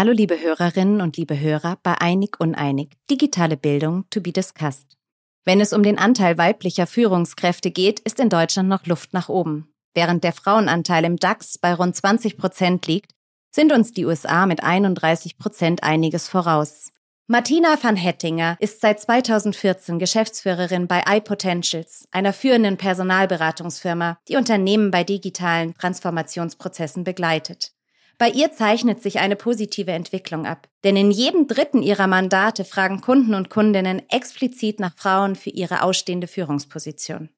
Hallo liebe Hörerinnen und liebe Hörer bei Einig Uneinig, digitale Bildung to be discussed. Wenn es um den Anteil weiblicher Führungskräfte geht, ist in Deutschland noch Luft nach oben. Während der Frauenanteil im DAX bei rund 20 Prozent liegt, sind uns die USA mit 31 Prozent einiges voraus. Martina van Hettinger ist seit 2014 Geschäftsführerin bei iPotentials, einer führenden Personalberatungsfirma, die Unternehmen bei digitalen Transformationsprozessen begleitet. Bei ihr zeichnet sich eine positive Entwicklung ab. Denn in jedem dritten ihrer Mandate fragen Kunden und Kundinnen explizit nach Frauen für ihre ausstehende Führungsposition.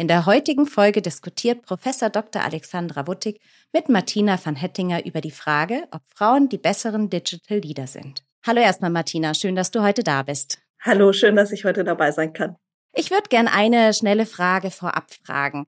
In der heutigen Folge diskutiert Professor Dr. Alexandra Wuttig mit Martina van Hettinger über die Frage, ob Frauen die besseren Digital Leader sind. Hallo erstmal Martina, schön, dass du heute da bist. Hallo, schön, dass ich heute dabei sein kann. Ich würde gern eine schnelle Frage vorab fragen.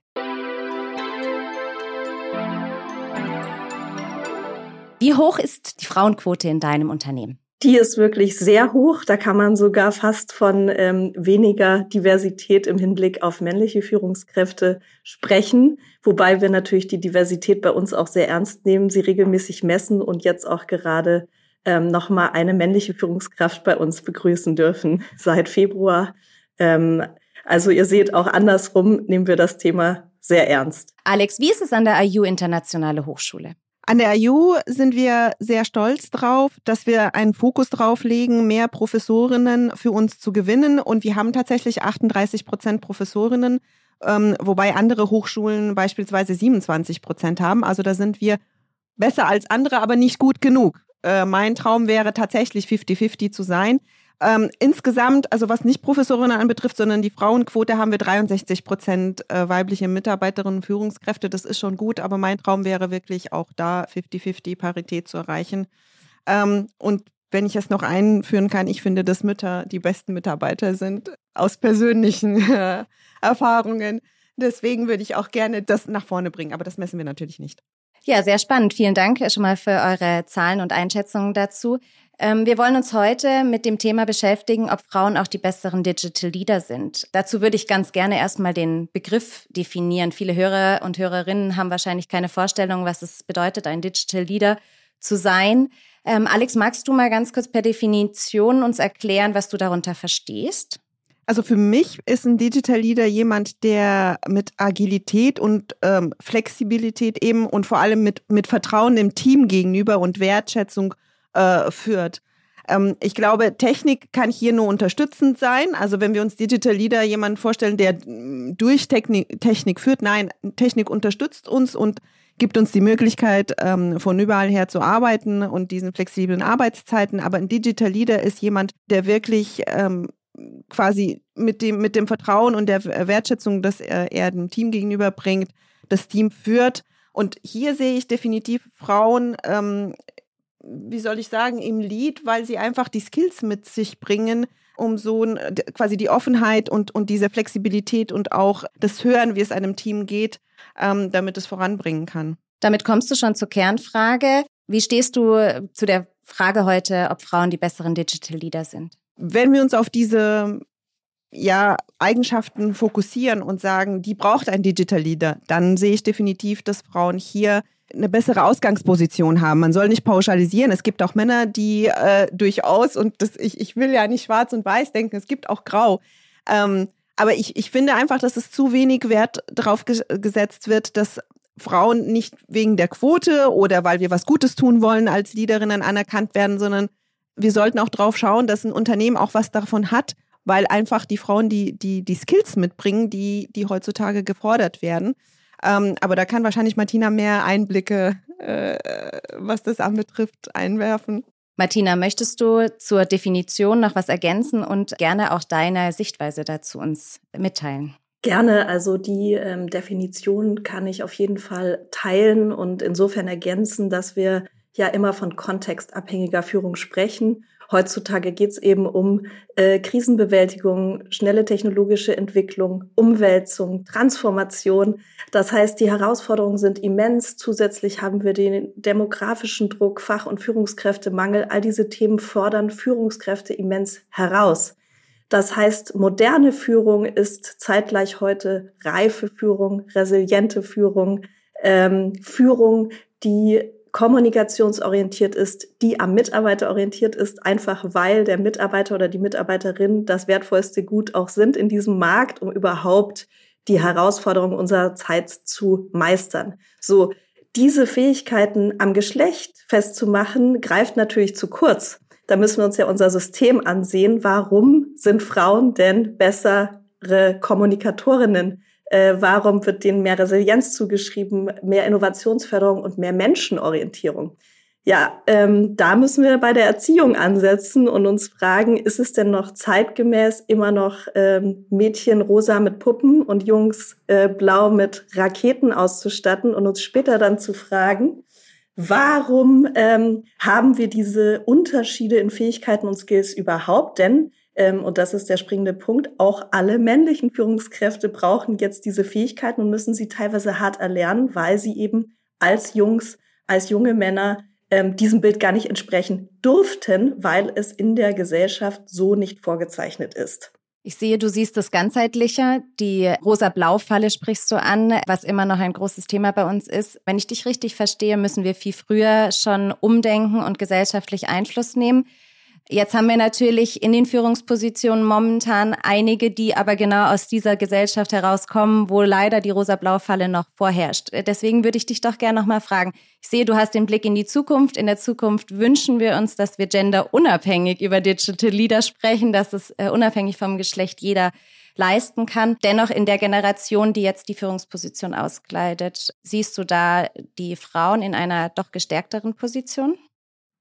Wie hoch ist die Frauenquote in deinem Unternehmen? Die ist wirklich sehr hoch. Da kann man sogar fast von ähm, weniger Diversität im Hinblick auf männliche Führungskräfte sprechen. Wobei wir natürlich die Diversität bei uns auch sehr ernst nehmen, sie regelmäßig messen und jetzt auch gerade ähm, nochmal eine männliche Führungskraft bei uns begrüßen dürfen seit Februar. Ähm, also ihr seht, auch andersrum nehmen wir das Thema sehr ernst. Alex, wie ist es an der IU Internationale Hochschule? An der IU sind wir sehr stolz drauf, dass wir einen Fokus drauf legen, mehr Professorinnen für uns zu gewinnen. Und wir haben tatsächlich 38 Prozent Professorinnen, ähm, wobei andere Hochschulen beispielsweise 27 Prozent haben. Also da sind wir besser als andere, aber nicht gut genug. Äh, mein Traum wäre tatsächlich 50-50 zu sein. Ähm, insgesamt, also was nicht Professorinnen anbetrifft, sondern die Frauenquote, haben wir 63 Prozent äh, weibliche Mitarbeiterinnen und Führungskräfte. Das ist schon gut, aber mein Traum wäre wirklich auch da 50-50 Parität zu erreichen. Ähm, und wenn ich es noch einführen kann, ich finde, dass Mütter die besten Mitarbeiter sind aus persönlichen äh, Erfahrungen. Deswegen würde ich auch gerne das nach vorne bringen, aber das messen wir natürlich nicht. Ja, sehr spannend. Vielen Dank schon mal für eure Zahlen und Einschätzungen dazu. Ähm, wir wollen uns heute mit dem Thema beschäftigen, ob Frauen auch die besseren Digital Leader sind. Dazu würde ich ganz gerne erstmal den Begriff definieren. Viele Hörer und Hörerinnen haben wahrscheinlich keine Vorstellung, was es bedeutet, ein Digital Leader zu sein. Ähm, Alex, magst du mal ganz kurz per Definition uns erklären, was du darunter verstehst? Also für mich ist ein Digital Leader jemand, der mit Agilität und ähm, Flexibilität eben und vor allem mit, mit Vertrauen dem Team gegenüber und Wertschätzung äh, führt. Ähm, ich glaube, Technik kann hier nur unterstützend sein. Also wenn wir uns Digital Leader jemanden vorstellen, der mm, durch Technik, Technik führt, nein, Technik unterstützt uns und gibt uns die Möglichkeit, ähm, von überall her zu arbeiten und diesen flexiblen Arbeitszeiten. Aber ein Digital Leader ist jemand, der wirklich ähm, quasi mit dem, mit dem Vertrauen und der Wertschätzung, das er, er dem Team gegenüber bringt, das Team führt. Und hier sehe ich definitiv Frauen ähm, wie soll ich sagen, im Lied, weil sie einfach die Skills mit sich bringen, um so quasi die Offenheit und, und diese Flexibilität und auch das Hören, wie es einem Team geht, ähm, damit es voranbringen kann. Damit kommst du schon zur Kernfrage. Wie stehst du zu der Frage heute, ob Frauen die besseren Digital Leader sind? Wenn wir uns auf diese ja, Eigenschaften fokussieren und sagen, die braucht ein Digital Leader, dann sehe ich definitiv, dass Frauen hier eine bessere Ausgangsposition haben. Man soll nicht pauschalisieren. Es gibt auch Männer, die äh, durchaus, und das, ich, ich will ja nicht schwarz und weiß denken, es gibt auch grau. Ähm, aber ich, ich finde einfach, dass es zu wenig Wert darauf ge gesetzt wird, dass Frauen nicht wegen der Quote oder weil wir was Gutes tun wollen als Leaderinnen anerkannt werden, sondern wir sollten auch drauf schauen, dass ein Unternehmen auch was davon hat, weil einfach die Frauen die, die, die Skills mitbringen, die, die heutzutage gefordert werden. Ähm, aber da kann wahrscheinlich Martina mehr Einblicke, äh, was das anbetrifft, einwerfen. Martina, möchtest du zur Definition noch was ergänzen und gerne auch deine Sichtweise dazu uns mitteilen? Gerne, also die ähm, Definition kann ich auf jeden Fall teilen und insofern ergänzen, dass wir ja immer von kontextabhängiger Führung sprechen Heutzutage geht es eben um äh, Krisenbewältigung, schnelle technologische Entwicklung, Umwälzung, Transformation. Das heißt, die Herausforderungen sind immens. Zusätzlich haben wir den demografischen Druck, Fach- und Führungskräftemangel. All diese Themen fordern Führungskräfte immens heraus. Das heißt, moderne Führung ist zeitgleich heute reife Führung, resiliente Führung, ähm, Führung, die kommunikationsorientiert ist, die am Mitarbeiter orientiert ist, einfach weil der Mitarbeiter oder die Mitarbeiterin das wertvollste Gut auch sind in diesem Markt, um überhaupt die Herausforderungen unserer Zeit zu meistern. So, diese Fähigkeiten am Geschlecht festzumachen, greift natürlich zu kurz. Da müssen wir uns ja unser System ansehen. Warum sind Frauen denn bessere Kommunikatorinnen? Äh, warum wird denen mehr Resilienz zugeschrieben, mehr Innovationsförderung und mehr Menschenorientierung? Ja, ähm, da müssen wir bei der Erziehung ansetzen und uns fragen, ist es denn noch zeitgemäß immer noch ähm, Mädchen rosa mit Puppen und Jungs äh, blau mit Raketen auszustatten und uns später dann zu fragen, warum ähm, haben wir diese Unterschiede in Fähigkeiten und Skills überhaupt? Denn und das ist der springende Punkt. Auch alle männlichen Führungskräfte brauchen jetzt diese Fähigkeiten und müssen sie teilweise hart erlernen, weil sie eben als Jungs, als junge Männer ähm, diesem Bild gar nicht entsprechen durften, weil es in der Gesellschaft so nicht vorgezeichnet ist. Ich sehe, du siehst es ganzheitlicher. Die rosa-blau-Falle sprichst du an, was immer noch ein großes Thema bei uns ist. Wenn ich dich richtig verstehe, müssen wir viel früher schon umdenken und gesellschaftlich Einfluss nehmen. Jetzt haben wir natürlich in den Führungspositionen momentan einige, die aber genau aus dieser Gesellschaft herauskommen, wo leider die rosa-blau-Falle noch vorherrscht. Deswegen würde ich dich doch gerne nochmal fragen. Ich sehe, du hast den Blick in die Zukunft. In der Zukunft wünschen wir uns, dass wir genderunabhängig über Digital Leader sprechen, dass es äh, unabhängig vom Geschlecht jeder leisten kann. Dennoch in der Generation, die jetzt die Führungsposition auskleidet, siehst du da die Frauen in einer doch gestärkteren Position?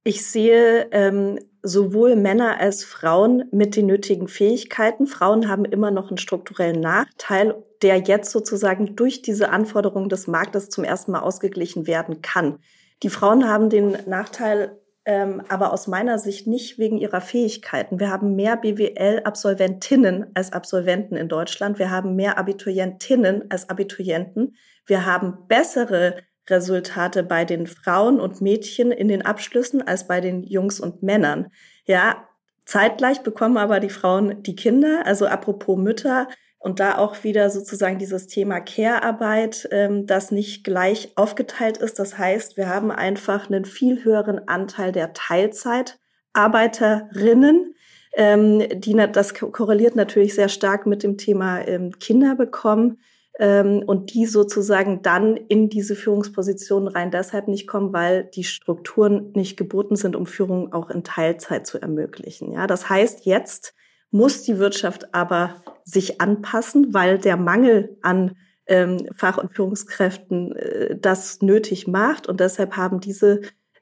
Ich sehe ähm, sowohl Männer als Frauen mit den nötigen Fähigkeiten. Frauen haben immer noch einen strukturellen Nachteil, der jetzt sozusagen durch diese Anforderungen des Marktes zum ersten Mal ausgeglichen werden kann. Die Frauen haben den Nachteil ähm, aber aus meiner Sicht nicht wegen ihrer Fähigkeiten. Wir haben mehr BWL-Absolventinnen als Absolventen in Deutschland. Wir haben mehr Abiturientinnen als Abiturienten. Wir haben bessere Resultate bei den Frauen und Mädchen in den Abschlüssen als bei den Jungs und Männern. Ja, zeitgleich bekommen aber die Frauen die Kinder, also apropos Mütter, und da auch wieder sozusagen dieses Thema Care-Arbeit, ähm, das nicht gleich aufgeteilt ist. Das heißt, wir haben einfach einen viel höheren Anteil der Teilzeitarbeiterinnen. Ähm, die, das korreliert natürlich sehr stark mit dem Thema ähm, Kinder bekommen ähm, und die sozusagen dann in diese Führungspositionen rein deshalb nicht kommen, weil die Strukturen nicht geboten sind, um Führung auch in Teilzeit zu ermöglichen. Ja, das heißt, jetzt muss die Wirtschaft aber sich anpassen, weil der Mangel an ähm, Fach- und Führungskräften äh, das nötig macht. Und deshalb haben diese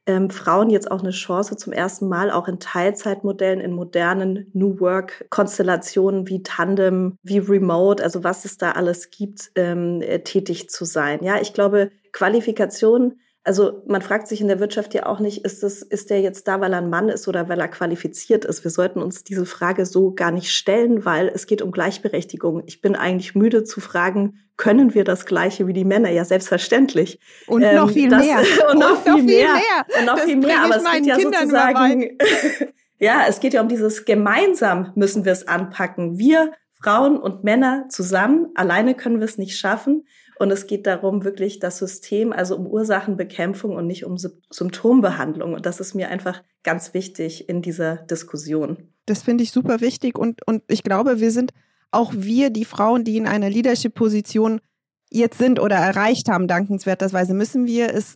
ähm, Frauen jetzt auch eine Chance, zum ersten Mal auch in Teilzeitmodellen, in modernen New Work-Konstellationen wie Tandem, wie Remote, also was es da alles gibt, ähm, äh, tätig zu sein. Ja, ich glaube, Qualifikation also man fragt sich in der Wirtschaft ja auch nicht, ist, das, ist der jetzt da, weil er ein Mann ist oder weil er qualifiziert ist? Wir sollten uns diese Frage so gar nicht stellen, weil es geht um Gleichberechtigung. Ich bin eigentlich müde zu fragen, können wir das Gleiche wie die Männer? Ja, selbstverständlich. Und ähm, noch viel das, mehr. Und noch, und viel, noch mehr. mehr. Und noch das viel mehr. Aber es geht ja Kindern sozusagen, ja, es geht ja um dieses gemeinsam müssen wir es anpacken. Wir Frauen und Männer zusammen. Alleine können wir es nicht schaffen. Und es geht darum, wirklich das System, also um Ursachenbekämpfung und nicht um Symptombehandlung. Und das ist mir einfach ganz wichtig in dieser Diskussion. Das finde ich super wichtig. Und, und ich glaube, wir sind auch wir, die Frauen, die in einer Leadership-Position jetzt sind oder erreicht haben, dankenswerterweise, müssen wir es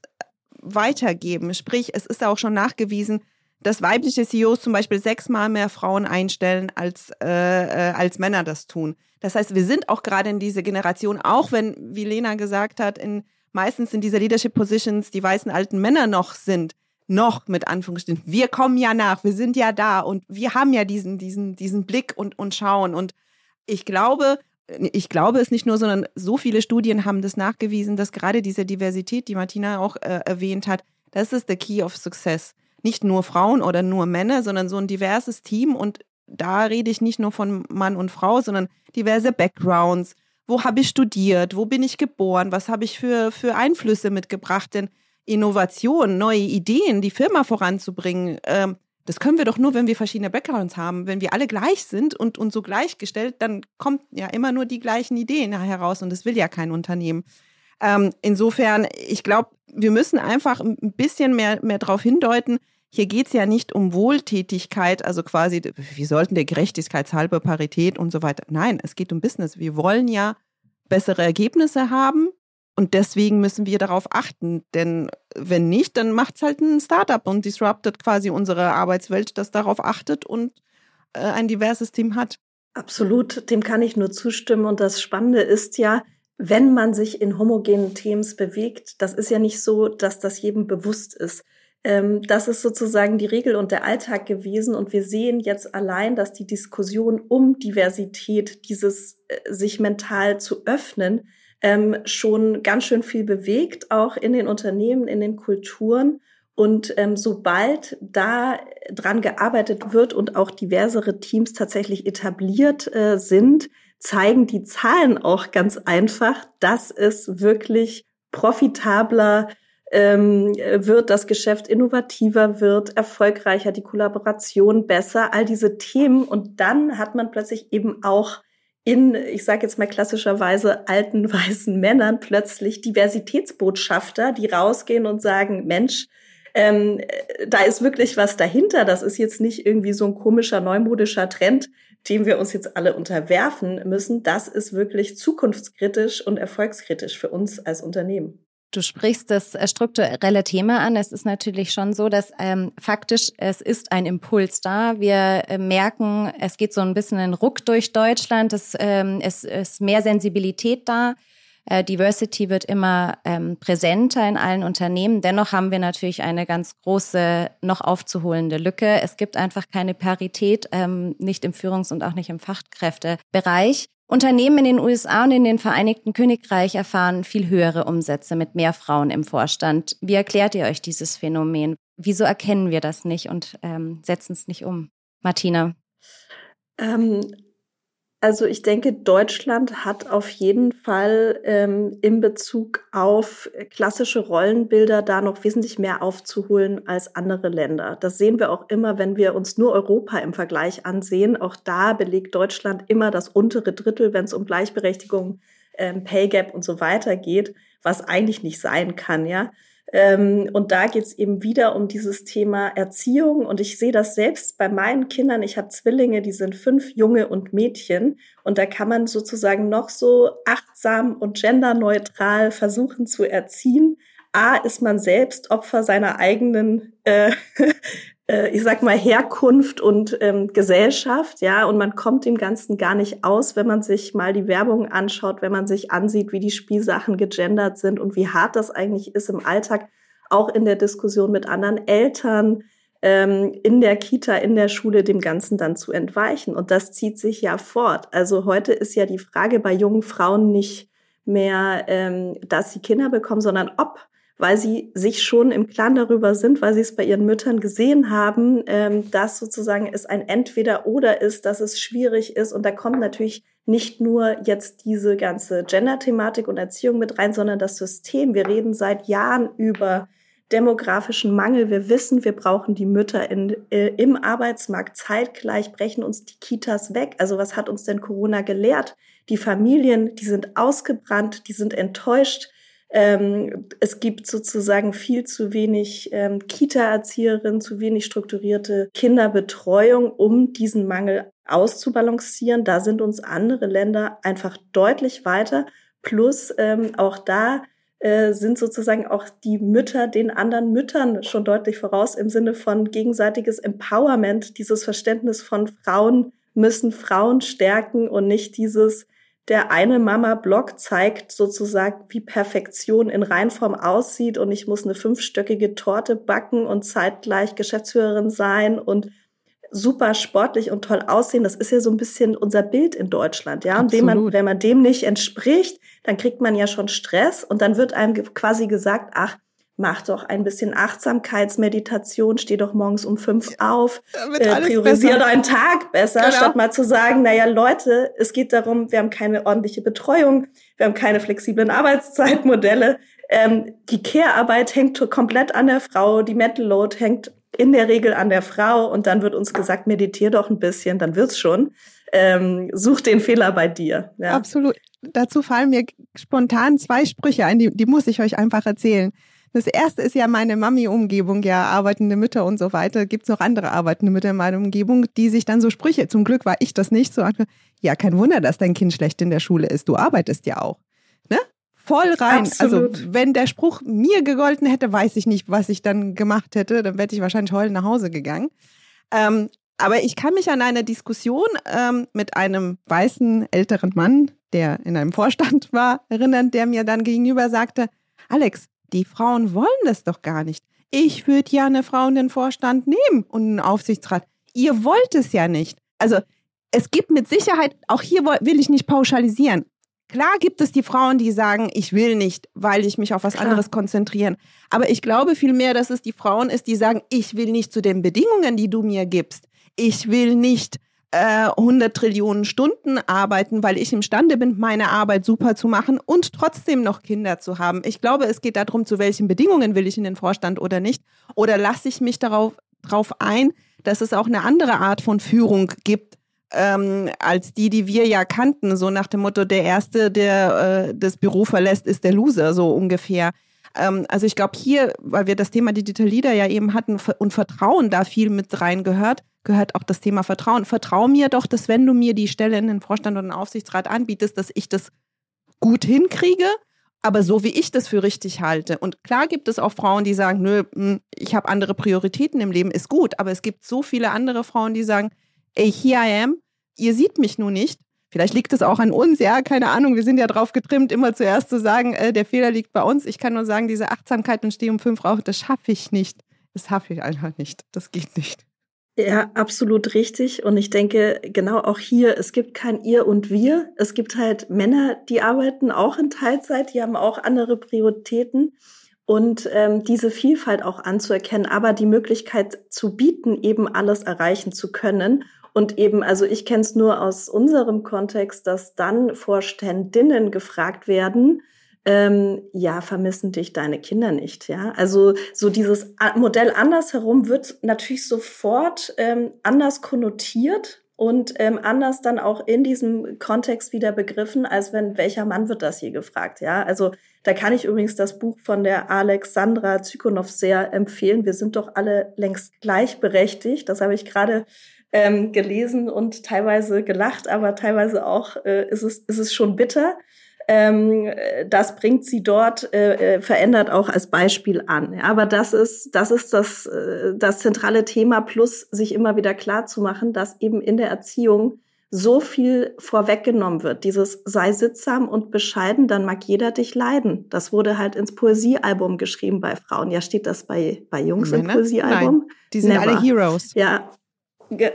weitergeben. Sprich, es ist auch schon nachgewiesen, dass weibliche CEOs zum Beispiel sechsmal mehr Frauen einstellen, als, äh, äh, als Männer das tun. Das heißt, wir sind auch gerade in dieser Generation, auch wenn, wie Lena gesagt hat, in, meistens in dieser Leadership Positions die weißen alten Männer noch sind, noch mit Anführungsstrichen. Wir kommen ja nach, wir sind ja da und wir haben ja diesen, diesen, diesen Blick und, und schauen. Und ich glaube, ich glaube es nicht nur, sondern so viele Studien haben das nachgewiesen, dass gerade diese Diversität, die Martina auch äh, erwähnt hat, das ist the key of success. Nicht nur Frauen oder nur Männer, sondern so ein diverses Team. Und da rede ich nicht nur von Mann und Frau, sondern diverse Backgrounds. Wo habe ich studiert? Wo bin ich geboren? Was habe ich für, für Einflüsse mitgebracht? Denn Innovation, neue Ideen, die Firma voranzubringen, ähm, das können wir doch nur, wenn wir verschiedene Backgrounds haben. Wenn wir alle gleich sind und, und so gleichgestellt, dann kommt ja immer nur die gleichen Ideen heraus und das will ja kein Unternehmen. Ähm, insofern, ich glaube, wir müssen einfach ein bisschen mehr, mehr darauf hindeuten, hier geht es ja nicht um Wohltätigkeit, also quasi, wir sollten der Gerechtigkeitshalber Parität und so weiter. Nein, es geht um Business. Wir wollen ja bessere Ergebnisse haben und deswegen müssen wir darauf achten. Denn wenn nicht, dann macht es halt ein Startup und disruptet quasi unsere Arbeitswelt, das darauf achtet und äh, ein diverses Team hat. Absolut, dem kann ich nur zustimmen. Und das Spannende ist ja, wenn man sich in homogenen Teams bewegt, das ist ja nicht so, dass das jedem bewusst ist. Ähm, das ist sozusagen die Regel und der Alltag gewesen. Und wir sehen jetzt allein, dass die Diskussion um Diversität, dieses äh, sich mental zu öffnen, ähm, schon ganz schön viel bewegt, auch in den Unternehmen, in den Kulturen. Und ähm, sobald da dran gearbeitet wird und auch diversere Teams tatsächlich etabliert äh, sind, zeigen die Zahlen auch ganz einfach, dass es wirklich profitabler ähm, wird, das Geschäft innovativer wird, erfolgreicher, die Kollaboration besser, all diese Themen. Und dann hat man plötzlich eben auch in, ich sage jetzt mal klassischerweise, alten weißen Männern plötzlich Diversitätsbotschafter, die rausgehen und sagen, Mensch, ähm, da ist wirklich was dahinter. Das ist jetzt nicht irgendwie so ein komischer neumodischer Trend, dem wir uns jetzt alle unterwerfen müssen. Das ist wirklich zukunftskritisch und erfolgskritisch für uns als Unternehmen. Du sprichst das äh, strukturelle Thema an. Es ist natürlich schon so, dass ähm, faktisch es ist ein Impuls da. Wir äh, merken, es geht so ein bisschen ein Ruck durch Deutschland. Es, ähm, es ist mehr Sensibilität da. Äh, Diversity wird immer ähm, präsenter in allen Unternehmen. Dennoch haben wir natürlich eine ganz große, noch aufzuholende Lücke. Es gibt einfach keine Parität, ähm, nicht im Führungs- und auch nicht im Fachkräftebereich. Unternehmen in den USA und in den Vereinigten Königreich erfahren viel höhere Umsätze mit mehr Frauen im Vorstand. Wie erklärt ihr euch dieses Phänomen? Wieso erkennen wir das nicht und ähm, setzen es nicht um? Martina. Ähm, also ich denke, Deutschland hat auf jeden Fall ähm, in Bezug auf klassische Rollenbilder da noch wesentlich mehr aufzuholen als andere Länder. Das sehen wir auch immer, wenn wir uns nur Europa im Vergleich ansehen. Auch da belegt Deutschland immer das untere Drittel, wenn es um Gleichberechtigung, ähm, Pay Gap und so weiter geht, was eigentlich nicht sein kann, ja. Ähm, und da geht es eben wieder um dieses Thema Erziehung. Und ich sehe das selbst bei meinen Kindern. Ich habe Zwillinge, die sind fünf Junge und Mädchen. Und da kann man sozusagen noch so achtsam und genderneutral versuchen zu erziehen. A, ist man selbst Opfer seiner eigenen äh, äh, ich sag mal, Herkunft und ähm, Gesellschaft, ja, und man kommt dem Ganzen gar nicht aus, wenn man sich mal die Werbung anschaut, wenn man sich ansieht, wie die Spielsachen gegendert sind und wie hart das eigentlich ist im Alltag, auch in der Diskussion mit anderen Eltern, ähm, in der Kita, in der Schule, dem Ganzen dann zu entweichen. Und das zieht sich ja fort. Also heute ist ja die Frage bei jungen Frauen nicht mehr, ähm, dass sie Kinder bekommen, sondern ob weil sie sich schon im Klaren darüber sind, weil sie es bei ihren Müttern gesehen haben, ähm, dass sozusagen es ein Entweder-Oder ist, dass es schwierig ist. Und da kommt natürlich nicht nur jetzt diese ganze Gender-Thematik und Erziehung mit rein, sondern das System. Wir reden seit Jahren über demografischen Mangel. Wir wissen, wir brauchen die Mütter in, äh, im Arbeitsmarkt. Zeitgleich brechen uns die Kitas weg. Also was hat uns denn Corona gelehrt? Die Familien, die sind ausgebrannt, die sind enttäuscht ähm, es gibt sozusagen viel zu wenig ähm, Kita-Erzieherinnen, zu wenig strukturierte Kinderbetreuung, um diesen Mangel auszubalancieren. Da sind uns andere Länder einfach deutlich weiter. Plus ähm, auch da äh, sind sozusagen auch die Mütter den anderen Müttern schon deutlich voraus im Sinne von gegenseitiges Empowerment, dieses Verständnis von Frauen müssen Frauen stärken und nicht dieses der eine Mama-Blog zeigt sozusagen, wie Perfektion in Reinform aussieht und ich muss eine fünfstöckige Torte backen und zeitgleich Geschäftsführerin sein und super sportlich und toll aussehen. Das ist ja so ein bisschen unser Bild in Deutschland, ja. Und wenn man, wenn man dem nicht entspricht, dann kriegt man ja schon Stress und dann wird einem quasi gesagt, ach, mach doch ein bisschen Achtsamkeitsmeditation, steh doch morgens um fünf auf, äh, priorisiere deinen Tag besser, genau. statt mal zu sagen, naja, Leute, es geht darum, wir haben keine ordentliche Betreuung, wir haben keine flexiblen Arbeitszeitmodelle. Ähm, die Care-Arbeit hängt komplett an der Frau, die Mental Load hängt in der Regel an der Frau und dann wird uns gesagt, meditier doch ein bisschen, dann wird's schon. Ähm, such den Fehler bei dir. Ja. Absolut. Dazu fallen mir spontan zwei Sprüche ein, die, die muss ich euch einfach erzählen. Das erste ist ja meine Mami-Umgebung, ja, arbeitende Mütter und so weiter. Gibt es noch andere arbeitende Mütter in meiner Umgebung, die sich dann so Sprüche, zum Glück war ich das nicht, so ja, kein Wunder, dass dein Kind schlecht in der Schule ist. Du arbeitest ja auch. Ne? Voll rein. Also, Absolut. Also, wenn der Spruch mir gegolten hätte, weiß ich nicht, was ich dann gemacht hätte. Dann wäre ich wahrscheinlich heulend nach Hause gegangen. Ähm, aber ich kann mich an eine Diskussion ähm, mit einem weißen älteren Mann, der in einem Vorstand war, erinnern, der mir dann gegenüber sagte, Alex, die Frauen wollen das doch gar nicht. Ich würde ja eine Frau in den Vorstand nehmen und einen Aufsichtsrat. Ihr wollt es ja nicht. Also es gibt mit Sicherheit, auch hier will ich nicht pauschalisieren. Klar gibt es die Frauen, die sagen, ich will nicht, weil ich mich auf was Klar. anderes konzentrieren. Aber ich glaube vielmehr, dass es die Frauen ist, die sagen, ich will nicht zu den Bedingungen, die du mir gibst. Ich will nicht äh, 100 Trillionen Stunden arbeiten, weil ich imstande bin, meine Arbeit super zu machen und trotzdem noch Kinder zu haben. Ich glaube, es geht darum, zu welchen Bedingungen will ich in den Vorstand oder nicht. Oder lasse ich mich darauf, darauf ein, dass es auch eine andere Art von Führung gibt, ähm, als die, die wir ja kannten, so nach dem Motto, der Erste, der äh, das Büro verlässt, ist der Loser, so ungefähr. Ähm, also ich glaube hier, weil wir das Thema Digital Leader ja eben hatten und Vertrauen da viel mit reingehört, gehört auch das Thema Vertrauen. Vertrau mir doch, dass wenn du mir die Stelle in den Vorstand oder den Aufsichtsrat anbietest, dass ich das gut hinkriege, aber so wie ich das für richtig halte. Und klar gibt es auch Frauen, die sagen, nö, hm, ich habe andere Prioritäten im Leben, ist gut, aber es gibt so viele andere Frauen, die sagen, ey, here I am, ihr seht mich nur nicht. Vielleicht liegt es auch an uns, ja, keine Ahnung. Wir sind ja drauf getrimmt, immer zuerst zu sagen, äh, der Fehler liegt bei uns. Ich kann nur sagen, diese Achtsamkeit und Steh um fünf rauchen, das schaffe ich nicht. Das schaffe ich einfach nicht. Das geht nicht. Ja, absolut richtig. Und ich denke, genau auch hier, es gibt kein Ihr und Wir. Es gibt halt Männer, die arbeiten auch in Teilzeit, die haben auch andere Prioritäten. Und ähm, diese Vielfalt auch anzuerkennen, aber die Möglichkeit zu bieten, eben alles erreichen zu können. Und eben, also ich kenne es nur aus unserem Kontext, dass dann Vorständinnen gefragt werden, ähm, ja, vermissen dich deine Kinder nicht, ja. Also so dieses Modell andersherum wird natürlich sofort ähm, anders konnotiert und ähm, anders dann auch in diesem Kontext wieder begriffen, als wenn welcher Mann wird das hier gefragt, ja. Also da kann ich übrigens das Buch von der Alexandra Zykonow sehr empfehlen. Wir sind doch alle längst gleichberechtigt. Das habe ich gerade ähm, gelesen und teilweise gelacht, aber teilweise auch äh, ist, es, ist es schon bitter ähm, das bringt sie dort äh, äh, verändert auch als Beispiel an. Ja, aber das ist das ist das äh, das zentrale Thema plus sich immer wieder klar zu machen, dass eben in der Erziehung so viel vorweggenommen wird. Dieses sei sittsam und bescheiden, dann mag jeder dich leiden. Das wurde halt ins Poesiealbum geschrieben bei Frauen. Ja, steht das bei bei Jungs Männer? im Poesiealbum? Nein, die sind Never. alle Heroes. Ja,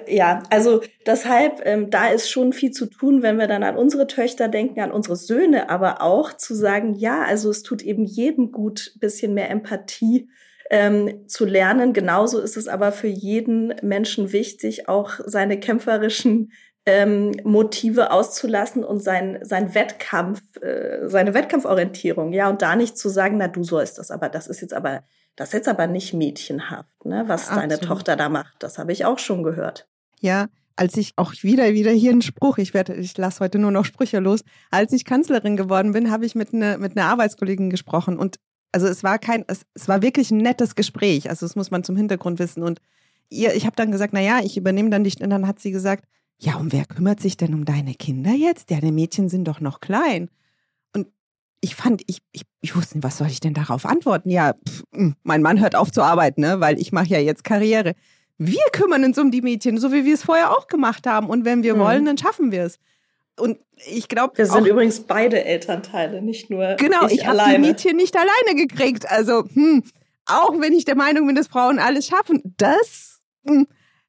ja, also deshalb, ähm, da ist schon viel zu tun, wenn wir dann an unsere Töchter denken, an unsere Söhne, aber auch zu sagen, ja, also es tut eben jedem gut, bisschen mehr Empathie ähm, zu lernen. Genauso ist es aber für jeden Menschen wichtig, auch seine kämpferischen ähm, Motive auszulassen und sein, sein Wettkampf, äh, seine Wettkampforientierung, ja, und da nicht zu sagen, na, du sollst das, aber das ist jetzt aber das ist jetzt aber nicht mädchenhaft, ne, was Absolut. deine Tochter da macht. Das habe ich auch schon gehört. Ja, als ich auch wieder, wieder hier einen Spruch, ich werde, ich lasse heute nur noch Sprüche los. Als ich Kanzlerin geworden bin, habe ich mit einer mit einer Arbeitskollegin gesprochen und also es war kein, es, es war wirklich ein nettes Gespräch. Also das muss man zum Hintergrund wissen. Und ihr, ich habe dann gesagt, na ja, ich übernehme dann dich. Und dann hat sie gesagt, ja, und wer kümmert sich denn um deine Kinder jetzt? Deine Mädchen sind doch noch klein ich fand, ich, ich, ich wusste nicht, was soll ich denn darauf antworten? Ja, pff, hm, mein Mann hört auf zu arbeiten, ne? weil ich mache ja jetzt Karriere. Wir kümmern uns um die Mädchen, so wie wir es vorher auch gemacht haben. Und wenn wir mhm. wollen, dann schaffen wir es. Und ich glaube. Wir sind übrigens beide Elternteile, nicht nur. Genau, ich, ich habe die Mädchen nicht alleine gekriegt. Also, hm, auch wenn ich der Meinung bin, dass Frauen alles schaffen, das. Hm,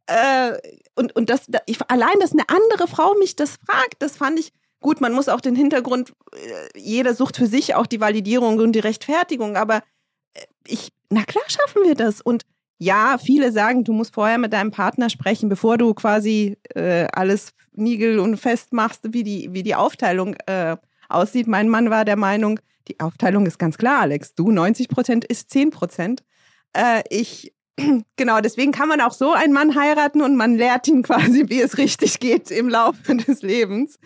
äh, und, und das, ich, allein, dass eine andere Frau mich das fragt, das fand ich Gut, man muss auch den Hintergrund, äh, jeder sucht für sich auch die Validierung und die Rechtfertigung, aber ich, na klar schaffen wir das. Und ja, viele sagen, du musst vorher mit deinem Partner sprechen, bevor du quasi äh, alles niegel und fest machst, wie die, wie die Aufteilung äh, aussieht. Mein Mann war der Meinung, die Aufteilung ist ganz klar, Alex. Du 90 Prozent ist 10 Prozent. Äh, ich, genau, deswegen kann man auch so einen Mann heiraten und man lehrt ihn quasi, wie es richtig geht im Laufe des Lebens.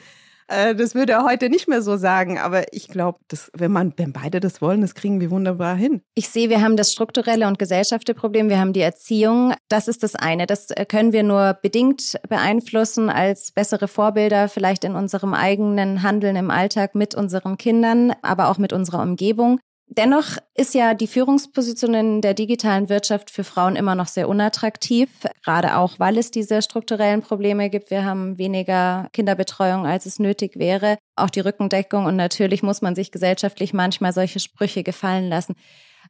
Äh, das würde er heute nicht mehr so sagen, aber ich glaube, wenn man, wenn beide das wollen, das kriegen wir wunderbar hin. Ich sehe, wir haben das strukturelle und gesellschaftliche Problem, wir haben die Erziehung. Das ist das eine. Das äh, können wir nur bedingt beeinflussen als bessere Vorbilder, vielleicht in unserem eigenen Handeln im Alltag mit unseren Kindern, aber auch mit unserer Umgebung. Dennoch ist ja die Führungsposition in der digitalen Wirtschaft für Frauen immer noch sehr unattraktiv, gerade auch, weil es diese strukturellen Probleme gibt. Wir haben weniger Kinderbetreuung, als es nötig wäre, auch die Rückendeckung und natürlich muss man sich gesellschaftlich manchmal solche Sprüche gefallen lassen.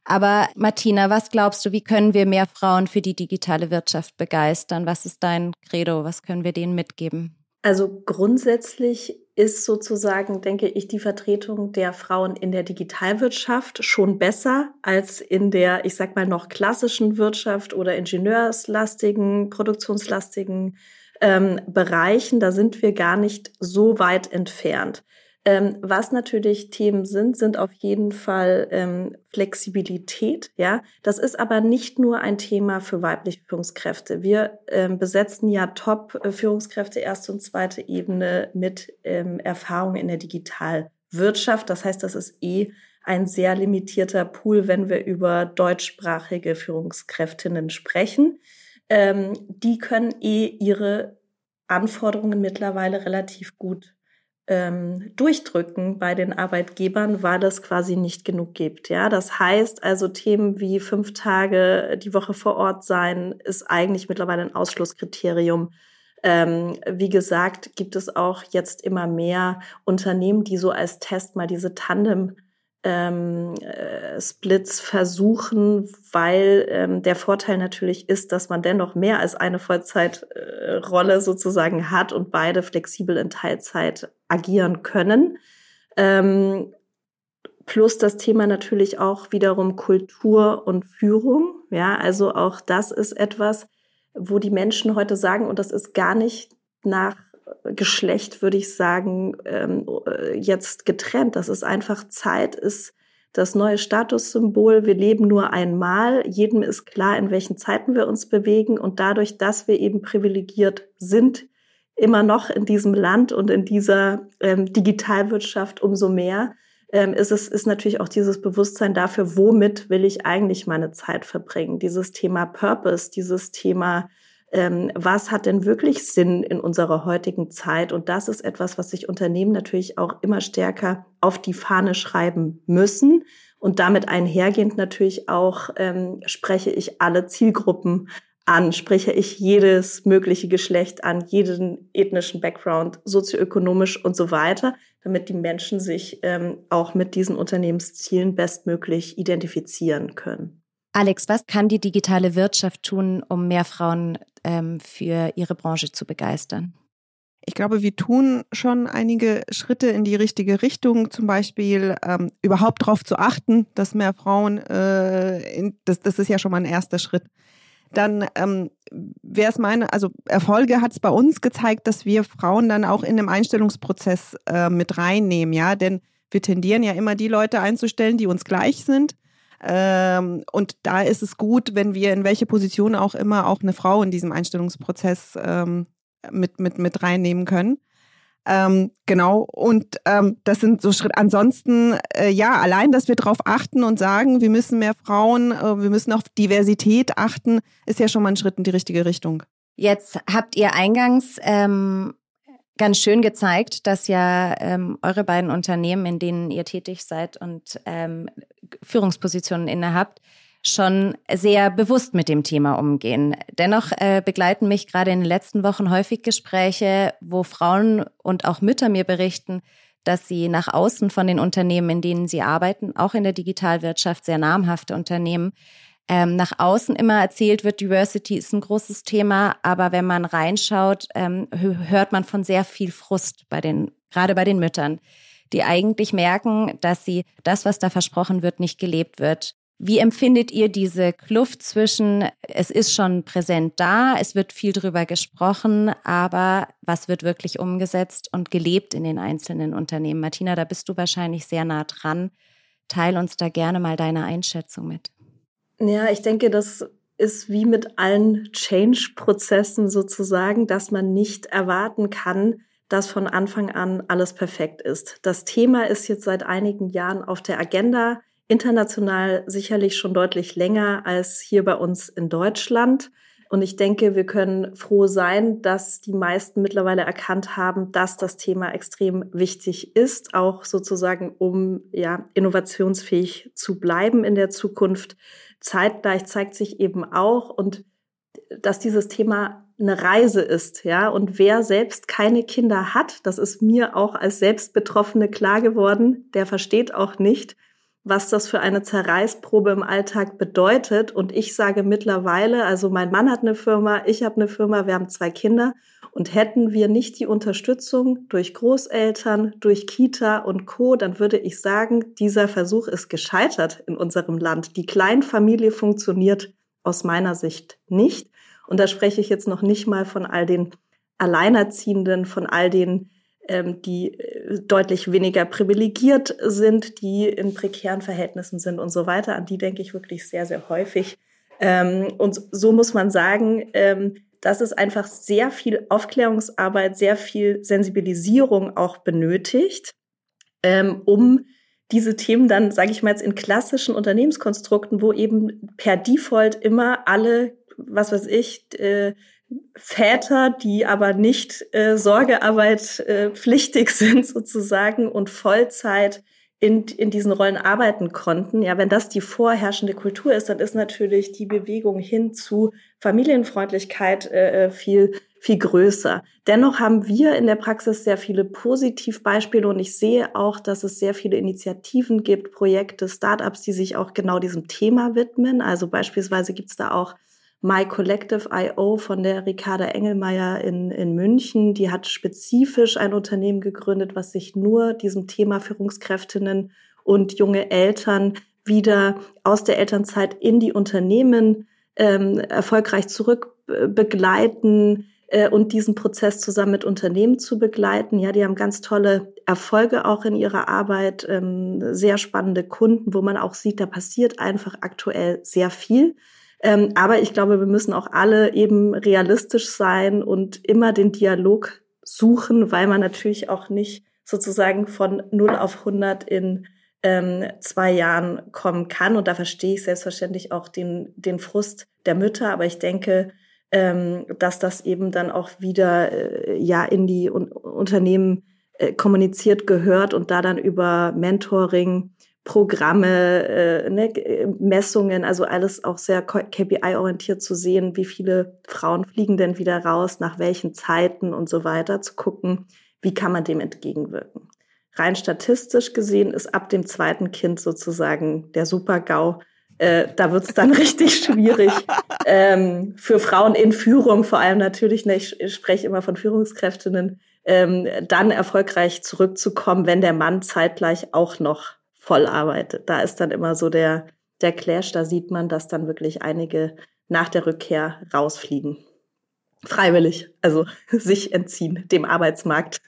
Aber Martina, was glaubst du, wie können wir mehr Frauen für die digitale Wirtschaft begeistern? Was ist dein Credo? Was können wir denen mitgeben? Also grundsätzlich ist sozusagen, denke ich, die Vertretung der Frauen in der Digitalwirtschaft schon besser als in der, ich sag mal, noch klassischen Wirtschaft oder ingenieurslastigen, produktionslastigen ähm, Bereichen. Da sind wir gar nicht so weit entfernt. Ähm, was natürlich Themen sind, sind auf jeden Fall ähm, Flexibilität. Ja, das ist aber nicht nur ein Thema für weibliche Führungskräfte. Wir ähm, besetzen ja Top-Führungskräfte erste und zweite Ebene mit ähm, Erfahrung in der Digitalwirtschaft. Das heißt, das ist eh ein sehr limitierter Pool, wenn wir über deutschsprachige Führungskräftinnen sprechen. Ähm, die können eh ihre Anforderungen mittlerweile relativ gut ähm, durchdrücken bei den Arbeitgebern, weil es quasi nicht genug gibt. Ja, das heißt also Themen wie fünf Tage die Woche vor Ort sein ist eigentlich mittlerweile ein Ausschlusskriterium. Ähm, wie gesagt, gibt es auch jetzt immer mehr Unternehmen, die so als Test mal diese Tandem ähm, äh, Splits versuchen, weil ähm, der Vorteil natürlich ist, dass man dennoch mehr als eine Vollzeitrolle äh, sozusagen hat und beide flexibel in Teilzeit agieren können. Ähm, plus das Thema natürlich auch wiederum Kultur und Führung. Ja, also auch das ist etwas, wo die Menschen heute sagen, und das ist gar nicht nach Geschlecht, würde ich sagen, ähm, jetzt getrennt. Das ist einfach Zeit, ist das neue Statussymbol. Wir leben nur einmal. Jedem ist klar, in welchen Zeiten wir uns bewegen. Und dadurch, dass wir eben privilegiert sind, immer noch in diesem Land und in dieser ähm, Digitalwirtschaft umso mehr, ähm, ist es ist natürlich auch dieses Bewusstsein dafür, womit will ich eigentlich meine Zeit verbringen. Dieses Thema Purpose, dieses Thema ähm, was hat denn wirklich Sinn in unserer heutigen Zeit? Und das ist etwas, was sich Unternehmen natürlich auch immer stärker auf die Fahne schreiben müssen. Und damit einhergehend natürlich auch ähm, spreche ich alle Zielgruppen an, spreche ich jedes mögliche Geschlecht an, jeden ethnischen Background, sozioökonomisch und so weiter, damit die Menschen sich ähm, auch mit diesen Unternehmenszielen bestmöglich identifizieren können. Alex, was kann die digitale Wirtschaft tun, um mehr Frauen ähm, für ihre Branche zu begeistern? Ich glaube, wir tun schon einige Schritte in die richtige Richtung, zum Beispiel ähm, überhaupt darauf zu achten, dass mehr Frauen, äh, in, das, das ist ja schon mal ein erster Schritt. Dann ähm, wäre es meine, also Erfolge hat es bei uns gezeigt, dass wir Frauen dann auch in dem Einstellungsprozess äh, mit reinnehmen, ja, denn wir tendieren ja immer die Leute einzustellen, die uns gleich sind. Ähm, und da ist es gut, wenn wir in welche Position auch immer auch eine Frau in diesem Einstellungsprozess ähm, mit, mit, mit reinnehmen können. Ähm, genau, und ähm, das sind so Schritte. Ansonsten, äh, ja, allein, dass wir darauf achten und sagen, wir müssen mehr Frauen, äh, wir müssen auf Diversität achten, ist ja schon mal ein Schritt in die richtige Richtung. Jetzt habt ihr eingangs ähm, ganz schön gezeigt, dass ja ähm, eure beiden Unternehmen, in denen ihr tätig seid und ähm, Führungspositionen innehabt, schon sehr bewusst mit dem Thema umgehen. Dennoch äh, begleiten mich gerade in den letzten Wochen häufig Gespräche, wo Frauen und auch Mütter mir berichten, dass sie nach außen von den Unternehmen, in denen sie arbeiten, auch in der Digitalwirtschaft sehr namhafte Unternehmen, ähm, nach außen immer erzählt wird, Diversity ist ein großes Thema, aber wenn man reinschaut, ähm, hört man von sehr viel Frust bei den, gerade bei den Müttern, die eigentlich merken, dass sie das, was da versprochen wird, nicht gelebt wird. Wie empfindet ihr diese Kluft zwischen, es ist schon präsent da, es wird viel drüber gesprochen, aber was wird wirklich umgesetzt und gelebt in den einzelnen Unternehmen? Martina, da bist du wahrscheinlich sehr nah dran. Teil uns da gerne mal deine Einschätzung mit. Ja, ich denke, das ist wie mit allen Change-Prozessen sozusagen, dass man nicht erwarten kann, dass von Anfang an alles perfekt ist. Das Thema ist jetzt seit einigen Jahren auf der Agenda international sicherlich schon deutlich länger als hier bei uns in Deutschland. Und ich denke, wir können froh sein, dass die meisten mittlerweile erkannt haben, dass das Thema extrem wichtig ist, auch sozusagen, um ja, innovationsfähig zu bleiben in der Zukunft. Zeitgleich zeigt sich eben auch und dass dieses Thema eine Reise ist, ja. Und wer selbst keine Kinder hat, das ist mir auch als Selbstbetroffene klar geworden, der versteht auch nicht, was das für eine Zerreißprobe im Alltag bedeutet. Und ich sage mittlerweile, also mein Mann hat eine Firma, ich habe eine Firma, wir haben zwei Kinder. Und hätten wir nicht die Unterstützung durch Großeltern, durch Kita und Co., dann würde ich sagen, dieser Versuch ist gescheitert in unserem Land. Die Kleinfamilie funktioniert aus meiner Sicht nicht. Und da spreche ich jetzt noch nicht mal von all den Alleinerziehenden, von all den ähm, die äh, deutlich weniger privilegiert sind, die in prekären Verhältnissen sind und so weiter. An die denke ich wirklich sehr, sehr häufig. Ähm, und so muss man sagen, ähm, dass es einfach sehr viel Aufklärungsarbeit, sehr viel Sensibilisierung auch benötigt, ähm, um diese Themen dann, sage ich mal jetzt, in klassischen Unternehmenskonstrukten, wo eben per Default immer alle, was weiß ich, äh, Väter, die aber nicht äh, Sorgearbeit äh, pflichtig sind sozusagen und Vollzeit in, in diesen Rollen arbeiten konnten. Ja, wenn das die vorherrschende Kultur ist, dann ist natürlich die Bewegung hin zu Familienfreundlichkeit äh, äh viel viel größer. Dennoch haben wir in der Praxis sehr viele Positivbeispiele und ich sehe auch, dass es sehr viele Initiativen gibt, Projekte, Startups, die sich auch genau diesem Thema widmen. Also beispielsweise gibt es da auch My Collective IO von der Ricarda Engelmeier in, in München. Die hat spezifisch ein Unternehmen gegründet, was sich nur diesem Thema Führungskräftinnen und junge Eltern wieder aus der Elternzeit in die Unternehmen ähm, erfolgreich zurück begleiten äh, und diesen Prozess zusammen mit Unternehmen zu begleiten. Ja, die haben ganz tolle Erfolge auch in ihrer Arbeit, ähm, sehr spannende Kunden, wo man auch sieht, da passiert einfach aktuell sehr viel. Ähm, aber ich glaube, wir müssen auch alle eben realistisch sein und immer den Dialog suchen, weil man natürlich auch nicht sozusagen von 0 auf 100 in ähm, zwei Jahren kommen kann. Und da verstehe ich selbstverständlich auch den, den Frust der Mütter. Aber ich denke, ähm, dass das eben dann auch wieder äh, ja in die Un Unternehmen äh, kommuniziert gehört und da dann über Mentoring Programme, äh, ne, Messungen, also alles auch sehr KPI-orientiert zu sehen, wie viele Frauen fliegen denn wieder raus, nach welchen Zeiten und so weiter, zu gucken, wie kann man dem entgegenwirken. Rein statistisch gesehen ist ab dem zweiten Kind sozusagen der Super-GAU. Äh, da wird's dann richtig schwierig ähm, für Frauen in Führung, vor allem natürlich, ne, ich, ich spreche immer von Führungskräftinnen, ähm, dann erfolgreich zurückzukommen, wenn der Mann zeitgleich auch noch voll arbeitet. Da ist dann immer so der, der Clash, da sieht man, dass dann wirklich einige nach der Rückkehr rausfliegen. Freiwillig, also sich entziehen dem Arbeitsmarkt.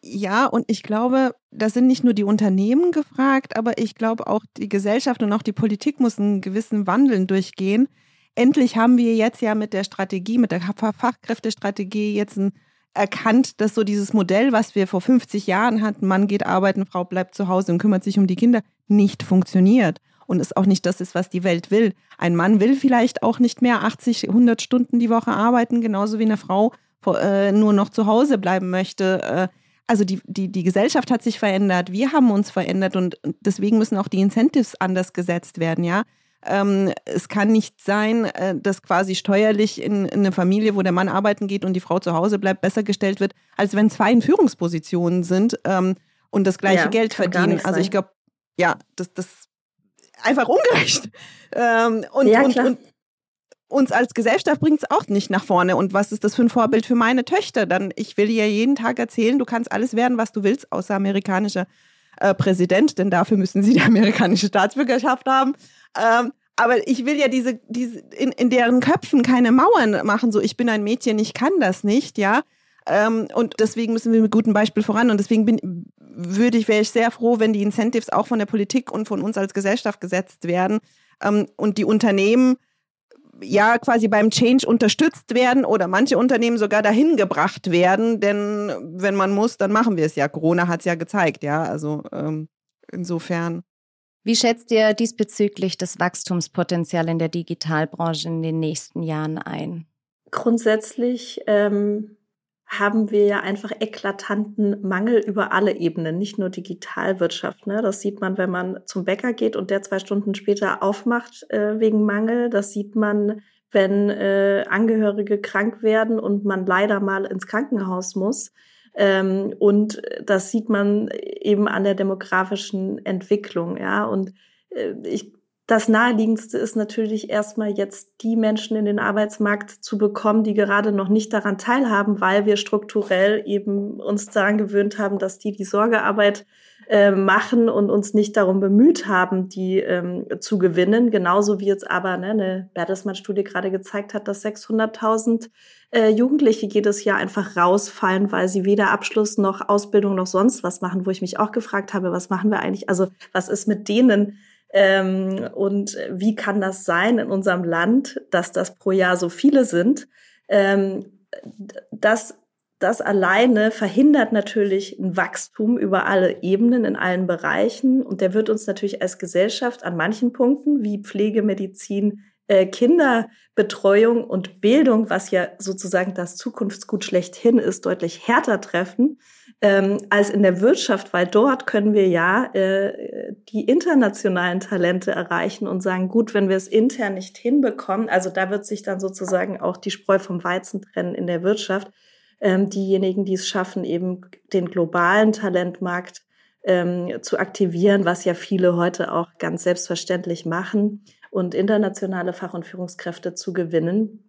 Ja, und ich glaube, da sind nicht nur die Unternehmen gefragt, aber ich glaube auch die Gesellschaft und auch die Politik muss einen gewissen Wandeln durchgehen. Endlich haben wir jetzt ja mit der Strategie, mit der Fachkräftestrategie jetzt ein erkannt, dass so dieses Modell, was wir vor 50 Jahren hatten, Mann geht arbeiten, Frau bleibt zu Hause und kümmert sich um die Kinder, nicht funktioniert. Und es auch nicht das ist, was die Welt will. Ein Mann will vielleicht auch nicht mehr 80, 100 Stunden die Woche arbeiten, genauso wie eine Frau äh, nur noch zu Hause bleiben möchte. Äh, also die, die, die Gesellschaft hat sich verändert, wir haben uns verändert und deswegen müssen auch die Incentives anders gesetzt werden, ja. Ähm, es kann nicht sein, äh, dass quasi steuerlich in, in eine Familie, wo der Mann arbeiten geht und die Frau zu Hause bleibt, besser gestellt wird, als wenn zwei in Führungspositionen sind ähm, und das gleiche ja, Geld verdienen. Also ich glaube, ja, das, das einfach ungerecht. Ähm, und, ja, und, und uns als Gesellschaft bringt es auch nicht nach vorne. Und was ist das für ein Vorbild für meine Töchter? Dann, ich will ihr jeden Tag erzählen, du kannst alles werden, was du willst, außer amerikanischer äh, Präsident, denn dafür müssen sie die amerikanische Staatsbürgerschaft haben. Ähm, aber ich will ja diese, diese in, in deren Köpfen keine Mauern machen, so ich bin ein Mädchen, ich kann das nicht, ja. Ähm, und deswegen müssen wir mit gutem Beispiel voran. Und deswegen bin, würde ich, wäre ich sehr froh, wenn die Incentives auch von der Politik und von uns als Gesellschaft gesetzt werden ähm, und die Unternehmen ja quasi beim Change unterstützt werden oder manche Unternehmen sogar dahin gebracht werden, denn wenn man muss, dann machen wir es ja. Corona hat es ja gezeigt, ja. Also ähm, insofern. Wie schätzt ihr diesbezüglich das Wachstumspotenzial in der Digitalbranche in den nächsten Jahren ein? Grundsätzlich ähm, haben wir ja einfach eklatanten Mangel über alle Ebenen, nicht nur Digitalwirtschaft. Ne? Das sieht man, wenn man zum Bäcker geht und der zwei Stunden später aufmacht äh, wegen Mangel. Das sieht man, wenn äh, Angehörige krank werden und man leider mal ins Krankenhaus muss. Ähm, und das sieht man eben an der demografischen Entwicklung. Ja, und äh, ich das Naheliegendste ist natürlich erstmal jetzt die Menschen in den Arbeitsmarkt zu bekommen, die gerade noch nicht daran teilhaben, weil wir strukturell eben uns daran gewöhnt haben, dass die die Sorgearbeit äh, machen und uns nicht darum bemüht haben, die ähm, zu gewinnen. Genauso wie jetzt aber ne, eine Bertelsmann-Studie gerade gezeigt hat, dass 600.000 äh, Jugendliche jedes Jahr einfach rausfallen, weil sie weder Abschluss noch Ausbildung noch sonst was machen, wo ich mich auch gefragt habe, was machen wir eigentlich? Also was ist mit denen? Ähm, und wie kann das sein in unserem Land, dass das pro Jahr so viele sind? Ähm, das, das alleine verhindert natürlich ein Wachstum über alle Ebenen, in allen Bereichen. Und der wird uns natürlich als Gesellschaft an manchen Punkten wie Pflege, Medizin, äh, Kinderbetreuung und Bildung, was ja sozusagen das Zukunftsgut schlechthin ist, deutlich härter treffen ähm, als in der Wirtschaft, weil dort können wir ja äh, die internationalen Talente erreichen und sagen, gut, wenn wir es intern nicht hinbekommen, also da wird sich dann sozusagen auch die Spreu vom Weizen trennen in der Wirtschaft. Ähm, diejenigen, die es schaffen, eben den globalen Talentmarkt ähm, zu aktivieren, was ja viele heute auch ganz selbstverständlich machen und internationale Fach- und Führungskräfte zu gewinnen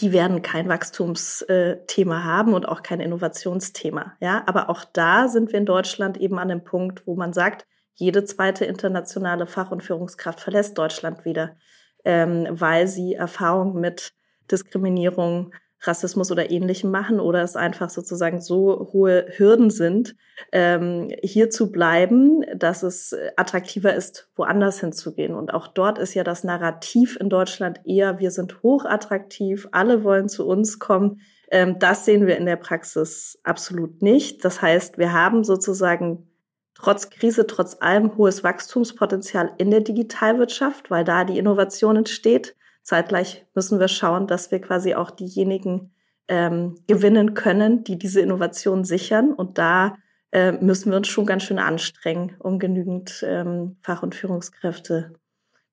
die werden kein Wachstumsthema haben und auch kein Innovationsthema. Ja, aber auch da sind wir in Deutschland eben an dem Punkt, wo man sagt, jede zweite internationale Fach- und Führungskraft verlässt Deutschland wieder, ähm, weil sie Erfahrung mit Diskriminierung, Rassismus oder ähnlichem machen oder es einfach sozusagen so hohe Hürden sind, ähm, hier zu bleiben, dass es attraktiver ist, woanders hinzugehen. Und auch dort ist ja das Narrativ in Deutschland eher, wir sind hochattraktiv, alle wollen zu uns kommen. Ähm, das sehen wir in der Praxis absolut nicht. Das heißt, wir haben sozusagen trotz Krise, trotz allem hohes Wachstumspotenzial in der Digitalwirtschaft, weil da die Innovation entsteht. Zeitgleich müssen wir schauen, dass wir quasi auch diejenigen ähm, gewinnen können, die diese Innovation sichern. Und da äh, müssen wir uns schon ganz schön anstrengen, um genügend ähm, Fach- und Führungskräfte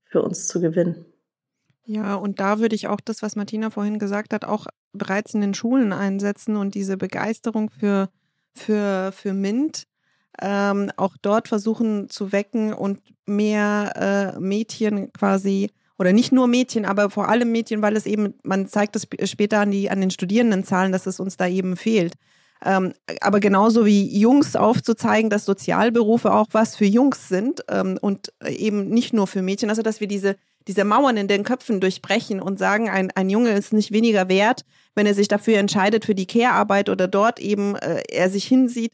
für uns zu gewinnen. Ja, und da würde ich auch das, was Martina vorhin gesagt hat, auch bereits in den Schulen einsetzen und diese Begeisterung für, für, für MINT ähm, auch dort versuchen zu wecken und mehr äh, Mädchen quasi oder nicht nur Mädchen, aber vor allem Mädchen, weil es eben, man zeigt es später an, die, an den Studierendenzahlen, dass es uns da eben fehlt. Ähm, aber genauso wie Jungs aufzuzeigen, dass Sozialberufe auch was für Jungs sind ähm, und eben nicht nur für Mädchen. Also dass wir diese, diese Mauern in den Köpfen durchbrechen und sagen, ein, ein Junge ist nicht weniger wert, wenn er sich dafür entscheidet für die Care-Arbeit oder dort eben äh, er sich hinsieht,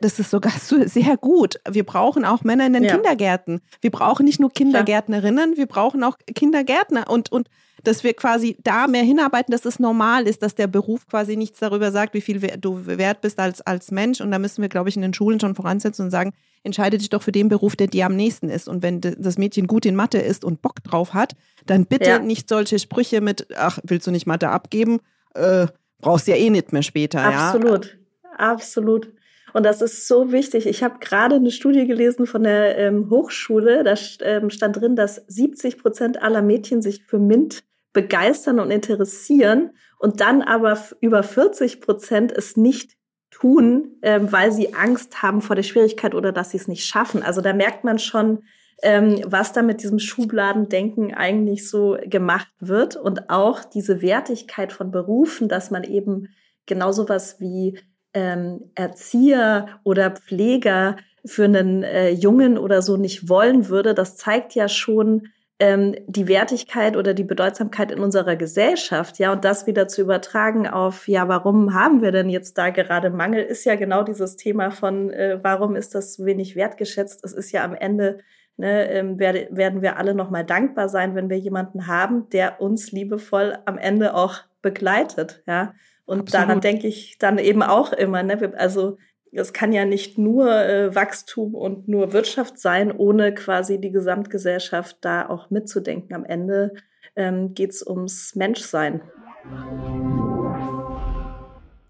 das ist sogar sehr gut. Wir brauchen auch Männer in den ja. Kindergärten. Wir brauchen nicht nur Kindergärtnerinnen, wir brauchen auch Kindergärtner und, und dass wir quasi da mehr hinarbeiten, dass es normal ist, dass der Beruf quasi nichts darüber sagt, wie viel du wert bist als, als Mensch. Und da müssen wir, glaube ich, in den Schulen schon voransetzen und sagen, entscheide dich doch für den Beruf, der dir am nächsten ist. Und wenn das Mädchen gut in Mathe ist und Bock drauf hat, dann bitte ja. nicht solche Sprüche mit, ach, willst du nicht Mathe abgeben? Äh, brauchst ja eh nicht mehr später. Absolut, ja? absolut. Und das ist so wichtig. Ich habe gerade eine Studie gelesen von der ähm, Hochschule. Da ähm, stand drin, dass 70 Prozent aller Mädchen sich für MINT begeistern und interessieren und dann aber über 40 Prozent es nicht tun, ähm, weil sie Angst haben vor der Schwierigkeit oder dass sie es nicht schaffen. Also da merkt man schon, ähm, was da mit diesem Schubladendenken eigentlich so gemacht wird und auch diese Wertigkeit von Berufen, dass man eben genauso was wie ähm, Erzieher oder Pfleger für einen äh, Jungen oder so nicht wollen würde, das zeigt ja schon, ähm, die Wertigkeit oder die Bedeutsamkeit in unserer Gesellschaft, ja, und das wieder zu übertragen auf, ja, warum haben wir denn jetzt da gerade Mangel, ist ja genau dieses Thema von, äh, warum ist das so wenig wertgeschätzt? Es ist ja am Ende ne, ähm, werde, werden wir alle nochmal dankbar sein, wenn wir jemanden haben, der uns liebevoll am Ende auch begleitet, ja. Und Absolut. daran denke ich dann eben auch immer, ne? Also es kann ja nicht nur äh, Wachstum und nur Wirtschaft sein, ohne quasi die Gesamtgesellschaft da auch mitzudenken. Am Ende ähm, geht es ums Menschsein.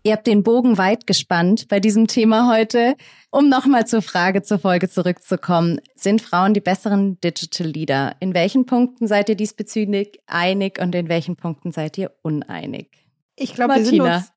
Ihr habt den Bogen weit gespannt bei diesem Thema heute. Um nochmal zur Frage zur Folge zurückzukommen, sind Frauen die besseren Digital Leader? In welchen Punkten seid ihr diesbezüglich einig und in welchen Punkten seid ihr uneinig? Ich glaube, wir sind uns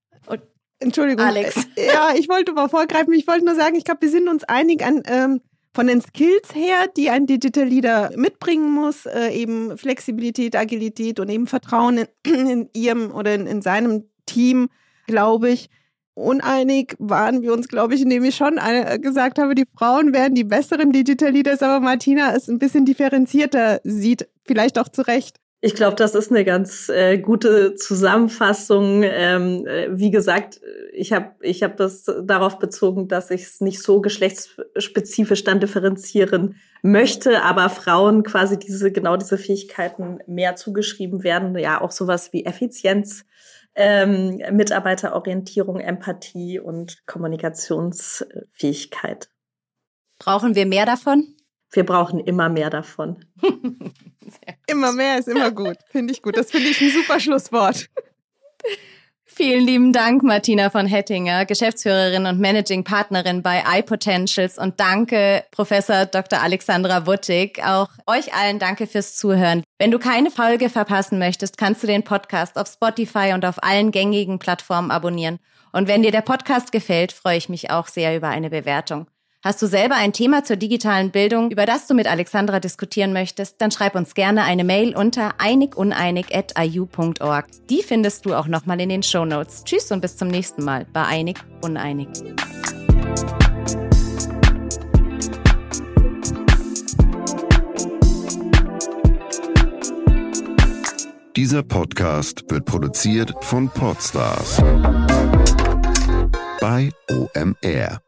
Entschuldigung. Alex. Äh, ja, ich wollte mal vorgreifen. Ich wollte nur sagen, ich glaube, wir sind uns einig an ähm, von den Skills her, die ein Digital Leader mitbringen muss, äh, eben Flexibilität, Agilität und eben Vertrauen in, in ihrem oder in, in seinem Team, glaube ich. Uneinig waren wir uns, glaube ich, indem ich schon eine, gesagt habe, die Frauen werden die besseren Digital Leaders, aber Martina es ein bisschen differenzierter sieht, vielleicht auch zu Recht. Ich glaube, das ist eine ganz äh, gute Zusammenfassung. Ähm, äh, wie gesagt, ich habe ich hab das darauf bezogen, dass ich es nicht so geschlechtsspezifisch dann differenzieren möchte, aber Frauen quasi diese genau diese Fähigkeiten mehr zugeschrieben werden. Ja, auch sowas wie Effizienz, ähm, Mitarbeiterorientierung, Empathie und Kommunikationsfähigkeit. Brauchen wir mehr davon? Wir brauchen immer mehr davon. immer mehr ist immer gut. Finde ich gut. Das finde ich ein super Schlusswort. Vielen lieben Dank, Martina von Hettinger, Geschäftsführerin und Managing Partnerin bei iPotentials und danke, Professor Dr. Alexandra Wuttig. Auch euch allen danke fürs Zuhören. Wenn du keine Folge verpassen möchtest, kannst du den Podcast auf Spotify und auf allen gängigen Plattformen abonnieren. Und wenn dir der Podcast gefällt, freue ich mich auch sehr über eine Bewertung. Hast du selber ein Thema zur digitalen Bildung, über das du mit Alexandra diskutieren möchtest, dann schreib uns gerne eine Mail unter einiguneinig.iu.org. Die findest du auch nochmal in den Show Notes. Tschüss und bis zum nächsten Mal bei Einig Uneinig. Dieser Podcast wird produziert von Podstars bei OMR.